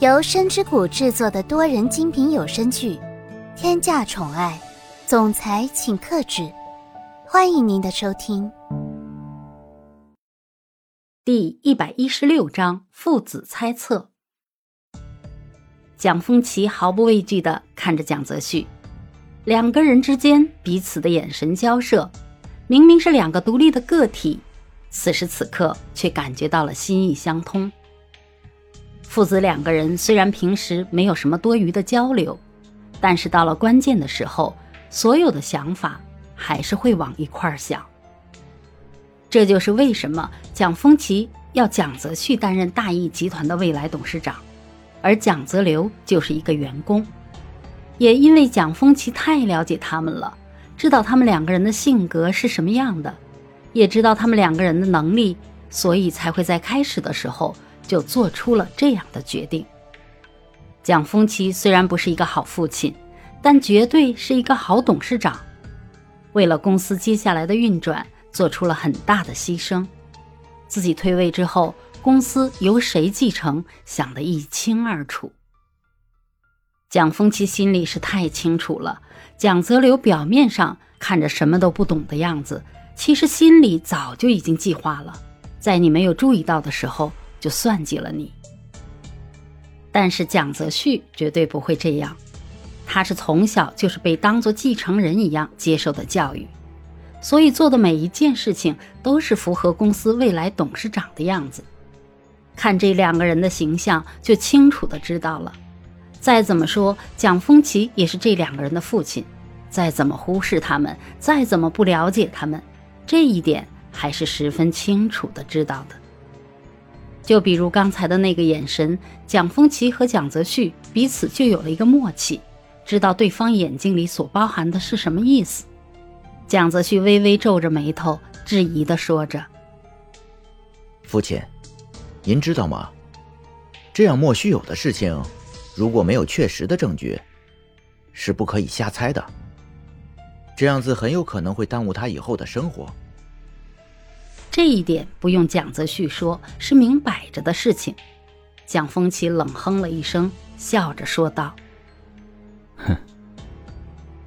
由深之谷制作的多人精品有声剧《天价宠爱总裁请克制》，欢迎您的收听。第一百一十六章父子猜测。蒋风奇毫不畏惧的看着蒋泽旭，两个人之间彼此的眼神交涉，明明是两个独立的个体。此时此刻，却感觉到了心意相通。父子两个人虽然平时没有什么多余的交流，但是到了关键的时候，所有的想法还是会往一块儿想。这就是为什么蒋丰奇要蒋泽旭担任大益集团的未来董事长，而蒋泽流就是一个员工。也因为蒋丰奇太了解他们了，知道他们两个人的性格是什么样的。也知道他们两个人的能力，所以才会在开始的时候就做出了这样的决定。蒋风奇虽然不是一个好父亲，但绝对是一个好董事长。为了公司接下来的运转，做出了很大的牺牲。自己退位之后，公司由谁继承，想得一清二楚。蒋风奇心里是太清楚了。蒋泽流表面上看着什么都不懂的样子。其实心里早就已经计划了，在你没有注意到的时候就算计了你。但是蒋泽旭绝对不会这样，他是从小就是被当做继承人一样接受的教育，所以做的每一件事情都是符合公司未来董事长的样子。看这两个人的形象，就清楚的知道了。再怎么说，蒋风奇也是这两个人的父亲，再怎么忽视他们，再怎么不了解他们。这一点还是十分清楚的知道的。就比如刚才的那个眼神，蒋风奇和蒋泽旭彼此就有了一个默契，知道对方眼睛里所包含的是什么意思。蒋泽旭微微皱着眉头，质疑的说着：“父亲，您知道吗？这样莫须有的事情，如果没有确实的证据，是不可以瞎猜的。这样子很有可能会耽误他以后的生活。”这一点不用蒋泽旭说，是明摆着的事情。蒋风奇冷哼了一声，笑着说道：“哼，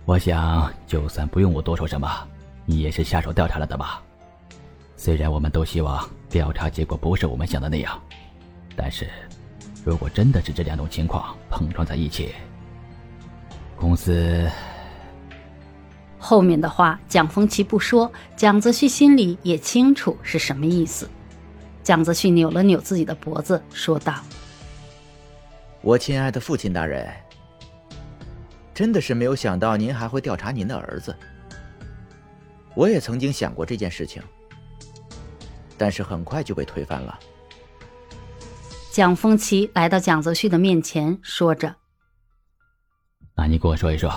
我想就算不用我多说什么，你也是下手调查了的吧？虽然我们都希望调查结果不是我们想的那样，但是如果真的是这两种情况碰撞在一起，公司……”后面的话，蒋风奇不说，蒋泽旭心里也清楚是什么意思。蒋泽旭扭了扭自己的脖子，说道：“我亲爱的父亲大人，真的是没有想到您还会调查您的儿子。我也曾经想过这件事情，但是很快就被推翻了。”蒋风奇来到蒋泽旭的面前，说着：“那你跟我说一说。”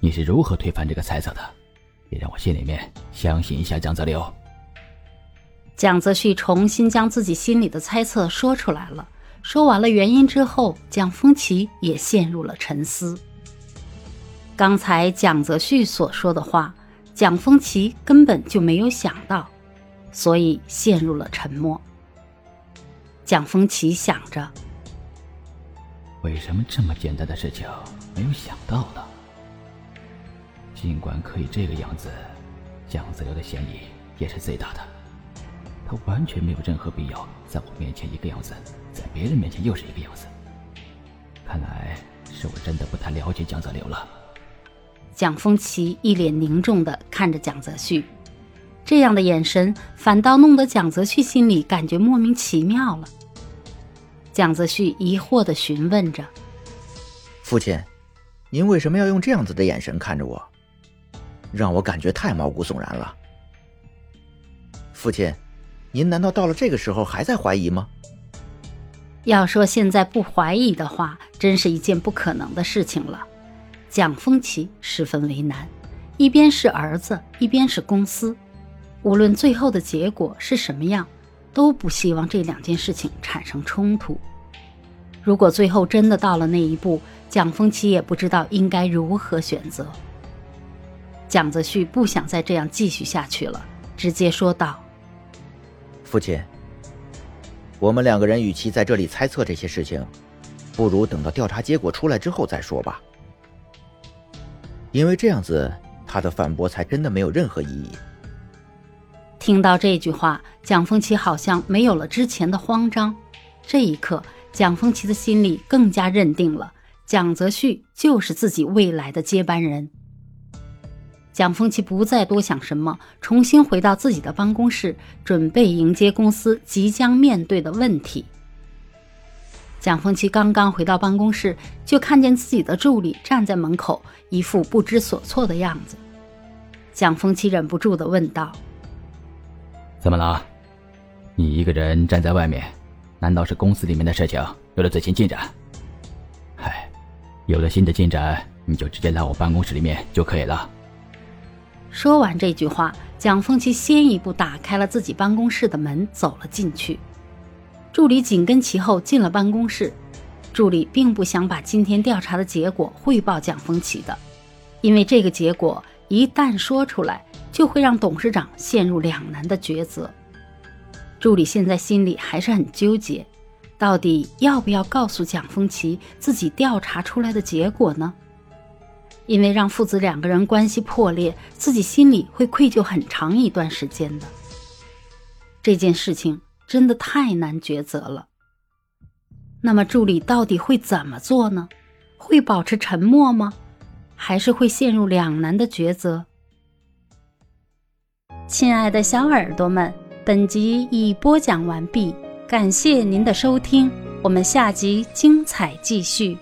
你是如何推翻这个猜测的？也让我心里面相信一下江泽流。蒋泽旭重新将自己心里的猜测说出来了。说完了原因之后，蒋风奇也陷入了沉思。刚才蒋泽旭所说的话，蒋风奇根本就没有想到，所以陷入了沉默。蒋风奇想着：为什么这么简单的事情没有想到呢？尽管可以这个样子，蒋子流的嫌疑也是最大的。他完全没有任何必要在我面前一个样子，在别人面前又是一个样子。看来是我真的不太了解蒋泽流了。蒋风奇一脸凝重的看着蒋泽旭，这样的眼神反倒弄得蒋泽旭心里感觉莫名其妙了。蒋泽旭疑惑的询问着：“父亲，您为什么要用这样子的眼神看着我？”让我感觉太毛骨悚然了，父亲，您难道到了这个时候还在怀疑吗？要说现在不怀疑的话，真是一件不可能的事情了。蒋风奇十分为难，一边是儿子，一边是公司，无论最后的结果是什么样，都不希望这两件事情产生冲突。如果最后真的到了那一步，蒋风奇也不知道应该如何选择。蒋泽旭不想再这样继续下去了，直接说道：“父亲，我们两个人与其在这里猜测这些事情，不如等到调查结果出来之后再说吧。因为这样子，他的反驳才真的没有任何意义。听到这句话，蒋风奇好像没有了之前的慌张。这一刻，蒋风奇的心里更加认定了蒋泽旭就是自己未来的接班人。蒋风奇不再多想什么，重新回到自己的办公室，准备迎接公司即将面对的问题。蒋风奇刚刚回到办公室，就看见自己的助理站在门口，一副不知所措的样子。蒋风奇忍不住的问道：“怎么了？你一个人站在外面，难道是公司里面的事情有了最新进展？嗨，有了新的进展，你就直接来我办公室里面就可以了。”说完这句话，蒋风奇先一步打开了自己办公室的门，走了进去。助理紧跟其后进了办公室。助理并不想把今天调查的结果汇报蒋风奇的，因为这个结果一旦说出来，就会让董事长陷入两难的抉择。助理现在心里还是很纠结，到底要不要告诉蒋风奇自己调查出来的结果呢？因为让父子两个人关系破裂，自己心里会愧疚很长一段时间的。这件事情真的太难抉择了。那么助理到底会怎么做呢？会保持沉默吗？还是会陷入两难的抉择？亲爱的小耳朵们，本集已播讲完毕，感谢您的收听，我们下集精彩继续。